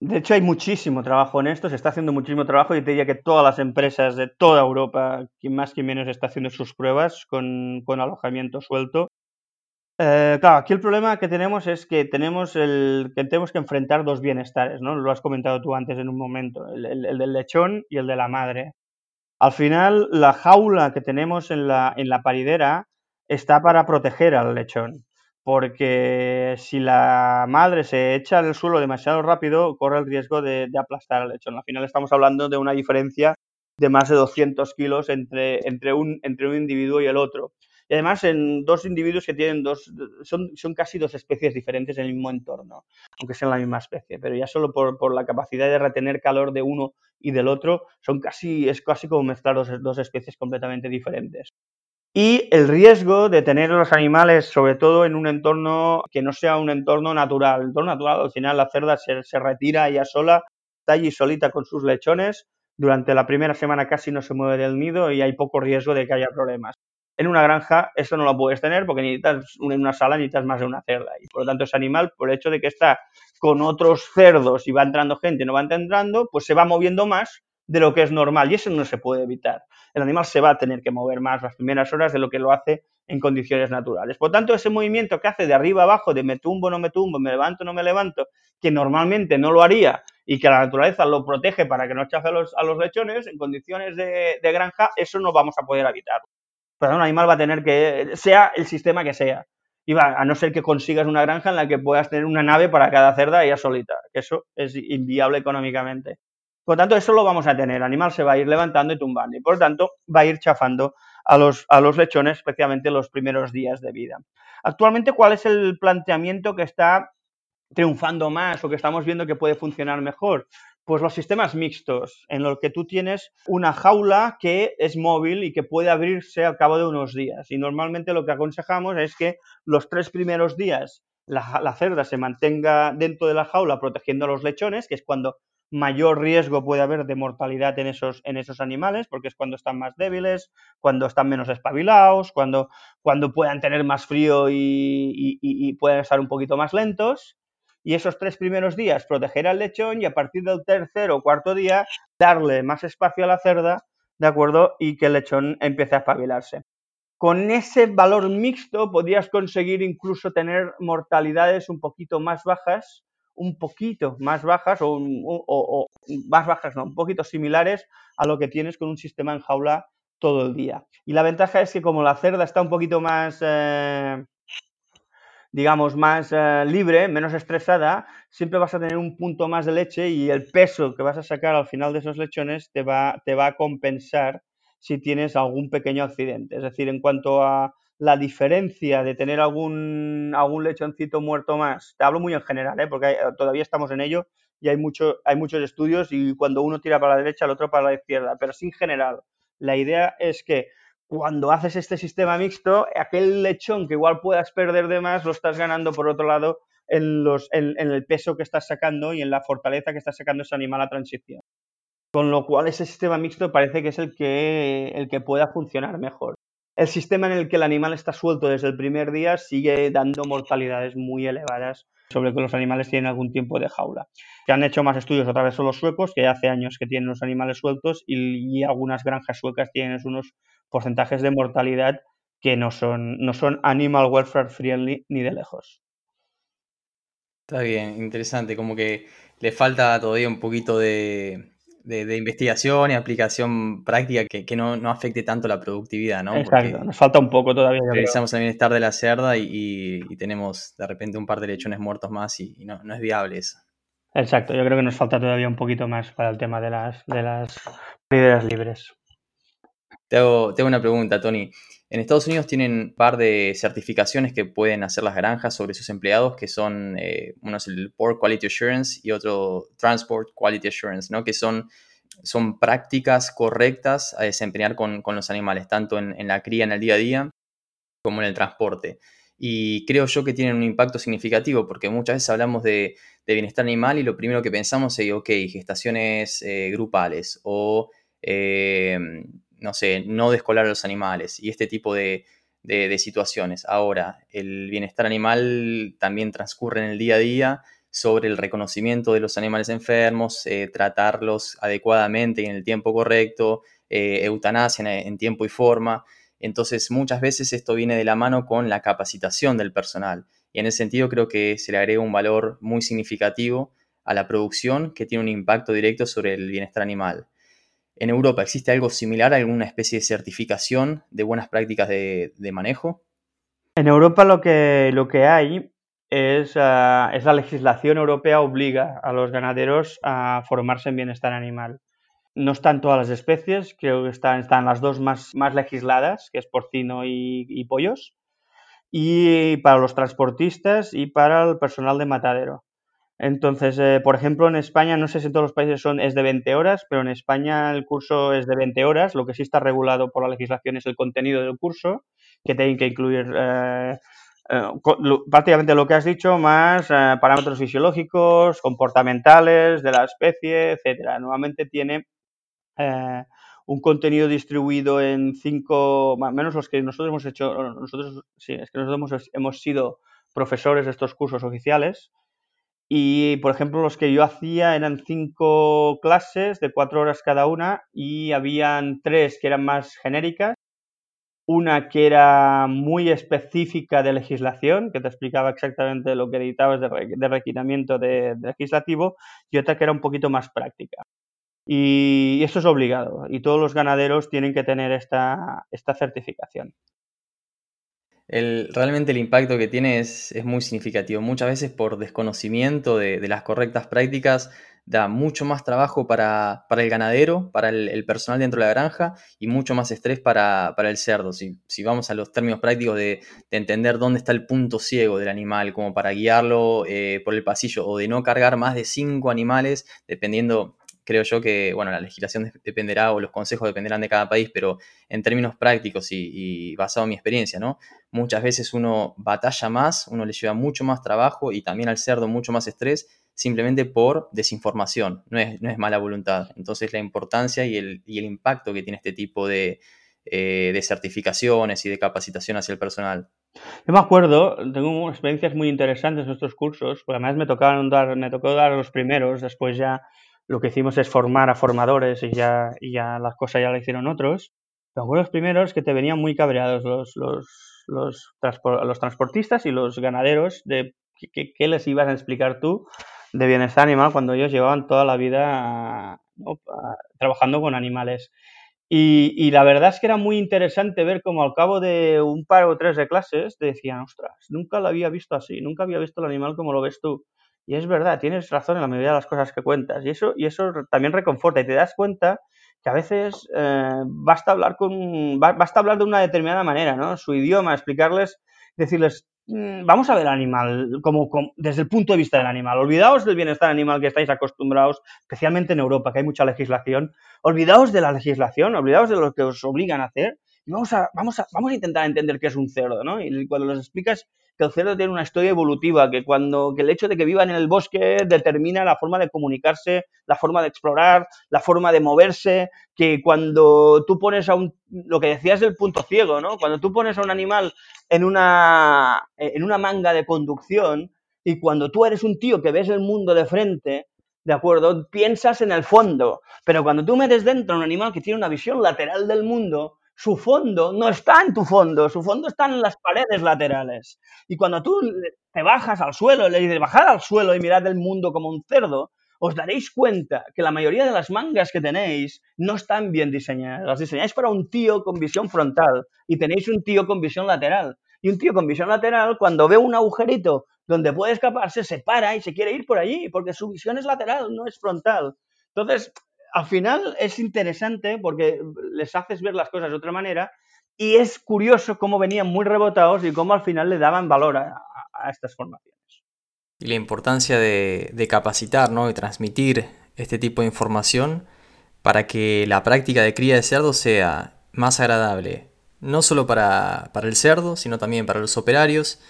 de hecho, hay muchísimo trabajo en esto, se está haciendo muchísimo trabajo y te diría que todas las empresas de toda Europa, quien más que menos, está haciendo sus pruebas con, con alojamiento suelto. Eh, claro, aquí el problema que tenemos es que tenemos el que tenemos que enfrentar dos bienestares, ¿no? Lo has comentado tú antes en un momento, el, del lechón y el de la madre. Al final, la jaula que tenemos en la, en la paridera está para proteger al lechón, porque si la madre se echa al suelo demasiado rápido, corre el riesgo de, de aplastar al lechón. Al final estamos hablando de una diferencia de más de 200 kilos entre, entre, un, entre un individuo y el otro. Y además en dos individuos que tienen dos, son, son casi dos especies diferentes en el mismo entorno, aunque sean la misma especie, pero ya solo por, por la capacidad de retener calor de uno y del otro, son casi, es casi como mezclar dos, dos especies completamente diferentes. Y el riesgo de tener los animales, sobre todo en un entorno que no sea un entorno natural. El entorno natural, al final, la cerda se, retira ella sola, está allí solita con sus lechones. Durante la primera semana casi no se mueve del nido y hay poco riesgo de que haya problemas. En una granja eso no lo puedes tener porque necesitas en una sala necesitas más de una cerda y por lo tanto ese animal por el hecho de que está con otros cerdos y va entrando gente, no va entrando, pues se va moviendo más de lo que es normal y eso no se puede evitar. El animal se va a tener que mover más las primeras horas de lo que lo hace en condiciones naturales. Por tanto, ese movimiento que hace de arriba abajo, de me tumbo, no me tumbo, me levanto, no me levanto, que normalmente no lo haría y que la naturaleza lo protege para que no chafe a los, a los lechones en condiciones de, granja, eso no vamos a poder evitarlo un animal va a tener que, sea el sistema que sea. Y va, a no ser que consigas una granja en la que puedas tener una nave para cada cerda ella solita, que eso es inviable económicamente. Por lo tanto, eso lo vamos a tener. El animal se va a ir levantando y tumbando y por lo tanto va a ir chafando a los, a los lechones, especialmente los primeros días de vida. Actualmente, ¿cuál es el planteamiento que está triunfando más o que estamos viendo que puede funcionar mejor? Pues los sistemas mixtos, en los que tú tienes una jaula que es móvil y que puede abrirse al cabo de unos días. Y normalmente lo que aconsejamos es que los tres primeros días la, cerda se mantenga dentro de la jaula protegiendo a los lechones, que es cuando mayor riesgo puede haber de mortalidad en esos, en esos animales, porque es cuando están más débiles, cuando están menos espabilados, cuando, cuando puedan tener más frío y, y, puedan estar un poquito más lentos. Y esos tres primeros días proteger al lechón y a partir del tercer o cuarto día darle más espacio a la cerda, ¿de acuerdo? Y que el lechón empiece a espabilarse. Con ese valor mixto podrías conseguir incluso tener mortalidades un poquito más bajas un poquito más bajas o, más bajas, no, un poquito similares a lo que tienes con un sistema en jaula todo el día. Y la ventaja es que como la cerda está un poquito más, eh, digamos, más eh, libre, menos estresada, siempre vas a tener un punto más de leche y el peso que vas a sacar al final de esos lechones te va, te va a compensar si tienes algún pequeño accidente. Es decir, en cuanto a la diferencia de tener algún, algún lechoncito muerto más, te hablo muy en general, ¿eh? porque todavía estamos en ello y hay, mucho, hay muchos estudios y cuando uno tira para la derecha, el otro para la izquierda, pero sin general. La idea es que cuando haces este sistema mixto, aquel lechón que igual puedas perder de más, lo estás ganando por otro lado en, los, en, en el peso que estás sacando y en la fortaleza que está sacando ese animal a transición. Con lo cual ese sistema mixto parece que es el que, el que pueda funcionar mejor el sistema en el que el animal está suelto desde el primer día sigue dando mortalidades muy elevadas sobre que los animales tienen algún tiempo de jaula. Se han hecho más estudios otra vez son los suecos, que hace años que tienen los animales sueltos y, algunas granjas suecas tienen unos porcentajes de mortalidad que no son, no son animal welfare friendly ni de lejos. Está bien, interesante, como que le falta todavía un poquito de, de, investigación y aplicación práctica que, no, afecte tanto la productividad, ¿no? Exacto, nos falta un poco todavía. Realizamos el bienestar de la cerda y, tenemos de repente un par de lechones muertos más y, no, es viable eso. Exacto, yo creo que nos falta todavía un poquito más para el tema de las, de las libres. Te hago, una pregunta, Tony. En Estados Unidos tienen un par de certificaciones que pueden hacer las granjas sobre sus empleados, que son, eh, uno es el Pork Quality Assurance y otro Transport Quality Assurance, ¿no? que son, son prácticas correctas a desempeñar con, los animales, tanto en, la cría en el día a día como en el transporte. Y creo yo que tienen un impacto significativo, porque muchas veces hablamos de, bienestar animal y lo primero que pensamos es, ok, gestaciones eh, grupales o eh, no sé, no descolar a los animales y este tipo de, situaciones. Ahora, el bienestar animal también transcurre en el día a día sobre el reconocimiento de los animales enfermos, eh, tratarlos adecuadamente y en el tiempo correcto, eh, eutanasia en, tiempo y forma. Entonces, muchas veces esto viene de la mano con la capacitación del personal. Y en ese sentido creo que se le agrega un valor muy significativo a la producción que tiene un impacto directo sobre el bienestar animal. ¿En Europa existe algo similar, alguna especie de certificación de buenas prácticas de, manejo? En Europa lo que, lo que hay es, ah, es, la legislación europea obliga a los ganaderos a formarse en bienestar animal. No están todas las especies, creo que están, están las dos más, más legisladas, que es porcino y, y pollos, y para los transportistas y para el personal de matadero. Entonces, eh, por ejemplo, en España, no sé si en todos los países son, es de 20 horas, pero en España el curso es de 20 horas. Lo que sí está regulado por la legislación es el contenido del curso, que tiene que incluir eh, eh, prácticamente lo que has dicho, más parámetros fisiológicos, comportamentales de la especie, etcétera. Nuevamente tiene un contenido distribuido en cinco, más menos los que nosotros hemos hecho, nosotros sí, es que nosotros hemos, hemos sido profesores de estos cursos oficiales y, por ejemplo, los que yo hacía eran cinco clases de cuatro horas cada una y habían tres que eran más genéricas, una que era muy específica de legislación, que te explicaba exactamente lo que editabas de, de requerimiento de, legislativo, y otra que era un poquito más práctica. Y esto es obligado, y todos los ganaderos tienen que tener esta, esta certificación realmente el impacto que tiene es, muy significativo. Muchas veces por desconocimiento de, las correctas prácticas da mucho más trabajo para, el ganadero, para el, personal dentro de la granja y mucho más estrés para, el cerdo. Si, vamos a los términos prácticos de, entender dónde está el punto ciego del animal, como para guiarlo eh, por el pasillo o de no cargar más de cinco animales, dependiendo creo yo que, bueno, la legislación dependerá o los consejos dependerán de cada país, pero en términos prácticos y, basado en mi experiencia, ¿no? Muchas veces uno batalla más, uno le lleva mucho más trabajo y también al cerdo mucho más estrés simplemente por desinformación, no es, no es mala voluntad. Entonces la importancia y el, y el impacto que tiene este tipo de, eh, de certificaciones y de capacitación hacia el personal. Yo me acuerdo, tengo experiencias muy interesantes en estos cursos, porque además me, tocaron dar, me tocó dar los primeros, después ya lo que hicimos es formar a formadores y ya, y ya las cosas ya la hicieron otros. Acuerdo los primeros que te venían muy cabreados los, los, los, los transportistas y los ganaderos de qué, les ibas a explicar tú de bienestar animal cuando ellos llevaban toda la vida trabajando con animales. Y, la verdad es que era muy interesante ver cómo al cabo de un par o tres de clases te decían, ostras, nunca lo había visto así, nunca había visto el animal como lo ves tú. Y es verdad, tienes razón en la mayoría de las cosas que cuentas. Y eso, y eso también reconforta y te das cuenta que a veces eh, basta hablar con basta hablar de una determinada manera, ¿no? Su idioma, explicarles, decirles, Mm, vamos a ver animal como, desde el punto de vista del animal. Olvidaos del bienestar animal que estáis acostumbrados, especialmente en Europa, que hay mucha legislación. Olvidaos de la legislación, olvidaos de lo que os obligan a hacer. Vamos a, vamos a, vamos a intentar entender qué es un cerdo, ¿no? Y cuando les explicas que el cerdo tiene una historia evolutiva, que cuando que el hecho de que vivan en el bosque determina la forma de comunicarse, la forma de explorar, la forma de moverse, que cuando tú pones a un lo que decías del punto ciego, ¿no? Cuando tú pones a un animal en una en una manga de conducción y cuando tú eres un tío que ves el mundo de frente, ¿de acuerdo? Piensas en el fondo, pero cuando tú metes dentro un animal que tiene una visión lateral del mundo, su fondo no está en tu fondo, su fondo está en las paredes laterales. Y cuando tú te bajas al suelo, le dices bajar al suelo y mirad el mundo como un cerdo, os daréis cuenta que la mayoría de las mangas que tenéis no están bien diseñadas. Las diseñáis para un tío con visión frontal y tenéis un tío con visión lateral. Y un tío con visión lateral, cuando ve un agujerito donde puede escaparse, se para y se quiere ir por allí, porque su visión es lateral, no es frontal. Entonces, al final es interesante porque les haces ver las cosas de otra manera y es curioso cómo venían muy rebotados y cómo al final le daban valor a, estas formaciones. Y la importancia de, capacitar ¿no? y transmitir este tipo de información para que la práctica de cría de cerdo sea más agradable, no solo para, para el cerdo, sino también para los operarios,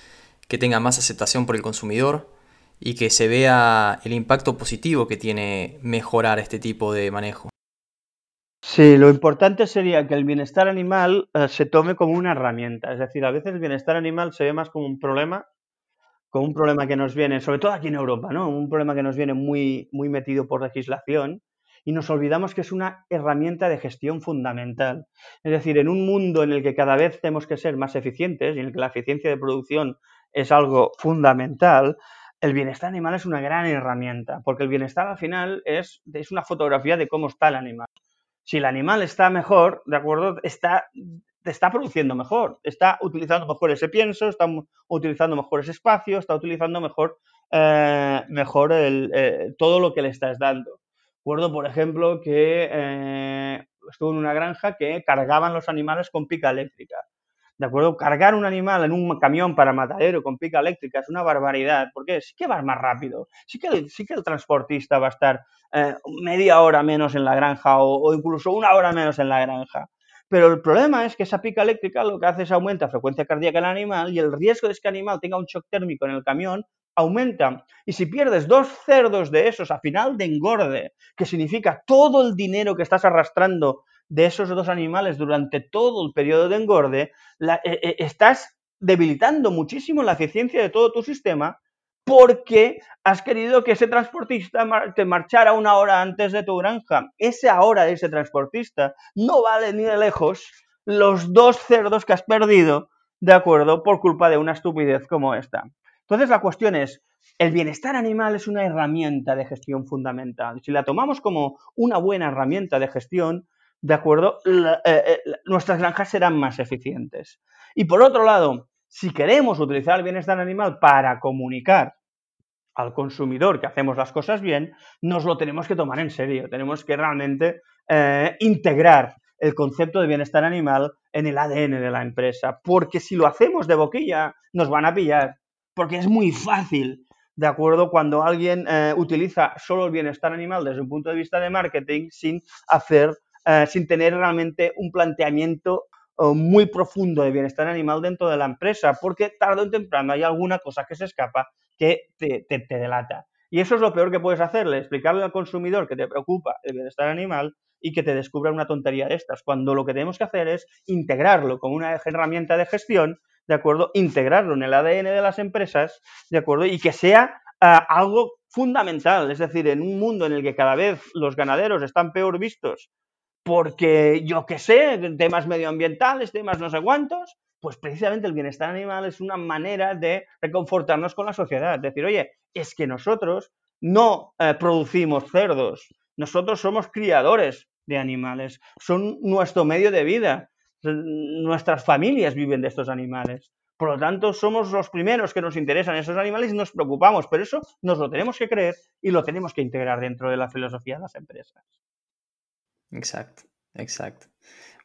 que tenga más aceptación por el consumidor y que se vea el impacto positivo que tiene mejorar este tipo de manejo. Sí, lo importante sería que el bienestar animal eh, se tome como una herramienta. Es decir, a veces el bienestar animal se ve más como un problema, como un problema que nos viene, sobre todo aquí en Europa, ¿no? Un problema que nos viene muy, muy metido por legislación y nos olvidamos que es una herramienta de gestión fundamental. Es decir, en un mundo en el que cada vez tenemos que ser más eficientes y en el que la eficiencia de producción es algo fundamental, el bienestar animal es una gran herramienta, porque el bienestar al final es, es una fotografía de cómo está el animal. Si el animal está mejor, ¿de acuerdo? Está, está produciendo mejor, está utilizando mejor ese pienso, está utilizando mejor ese espacio, está utilizando mejor, eh, mejor eh, todo lo que le estás dando. Recuerdo, por ejemplo, que eh, estuve en una granja que cargaban los animales con pica eléctrica. ¿De acuerdo? Cargar un animal en un camión para matadero con pica eléctrica es una barbaridad, porque sí que va más rápido, sí que el, sí que el transportista va a estar eh, media hora menos en la granja o, incluso una hora menos en la granja. Pero el problema es que esa pica eléctrica lo que hace es aumenta la frecuencia cardíaca del animal y el riesgo de que el animal tenga un shock térmico en el camión aumenta. Y si pierdes dos cerdos de esos a final de engorde, que significa todo el dinero que estás arrastrando de esos dos animales durante todo el periodo de engorde, eh, eh, estás debilitando muchísimo la eficiencia de todo tu sistema porque has querido que ese transportista te marchara una hora antes de tu granja. Esa hora de ese transportista no vale ni de lejos los dos cerdos que has perdido, ¿de acuerdo? Por culpa de una estupidez como esta. Entonces la cuestión es, el bienestar animal es una herramienta de gestión fundamental. Si la tomamos como una buena herramienta de gestión, ¿de acuerdo? Eh, eh, nuestras granjas serán más eficientes. Y por otro lado, si queremos utilizar el bienestar animal para comunicar al consumidor que hacemos las cosas bien, nos lo tenemos que tomar en serio. Tenemos que realmente eh, integrar el concepto de bienestar animal en el ADN de la empresa. Porque si lo hacemos de boquilla, nos van a pillar. Porque es muy fácil ¿de acuerdo? Cuando alguien utiliza solo el bienestar animal desde un punto de vista de marketing sin hacer, eh, sin tener realmente un planteamiento eh, muy profundo de bienestar animal dentro de la empresa, porque tarde o temprano hay alguna cosa que se escapa que te, te delata. Y eso es lo peor que puedes hacerle, explicarle al consumidor que te preocupa el bienestar animal y que te descubra una tontería de estas, cuando lo que tenemos que hacer es integrarlo como una herramienta de gestión ¿de acuerdo? Integrarlo en el ADN de las empresas, ¿de acuerdo? Y que sea ah, algo fundamental, es decir, en un mundo en el que cada vez los ganaderos están peor vistos porque, yo qué sé, temas medioambientales, temas no sé cuántos, pues precisamente el bienestar animal es una manera de reconfortarnos con la sociedad, decir, oye, es que nosotros no eh, producimos cerdos, nosotros somos criadores de animales, son nuestro medio de vida, nuestras familias viven de estos animales. Por lo tanto, somos los primeros que nos interesan esos animales y nos preocupamos, pero eso nos lo tenemos que creer y lo tenemos que integrar dentro de la filosofía de las empresas. Exacto, exacto.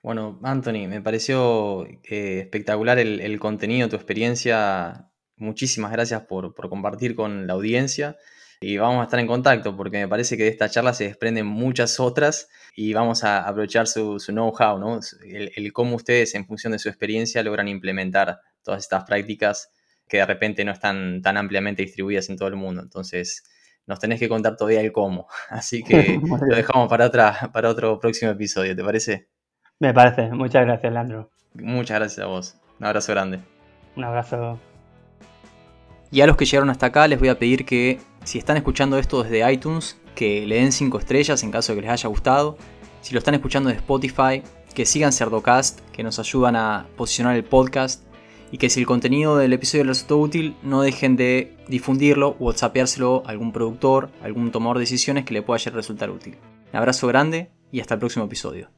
Bueno, Anthony, me pareció eh, espectacular el, contenido, tu experiencia. Muchísimas gracias por, por compartir con la audiencia y vamos a estar en contacto porque me parece que de esta charla se desprenden muchas otras y vamos a aprovechar su, know-how, ¿no? El, cómo ustedes en función de su experiencia logran implementar todas estas prácticas que de repente no están tan ampliamente distribuidas en todo el mundo. Entonces, nos tenés que contar todavía el cómo. <laughs> Así que <laughs> lo dejamos para, otra, para otro próximo episodio, ¿te parece? Me parece. Muchas gracias, Leandro. Muchas gracias a vos. Un abrazo grande. Un abrazo. Y a los que llegaron hasta acá les voy a pedir que si están escuchando esto desde iTunes, que le den 5 estrellas en caso de que les haya gustado. Si lo están escuchando de Spotify, que sigan Cerdocast, que nos ayudan a posicionar el podcast. Y que si el contenido del episodio les resultó útil, no dejen de difundirlo o whatsappeárselo a algún productor, algún tomador de decisiones que le pueda resultar útil. Un abrazo grande y hasta el próximo episodio.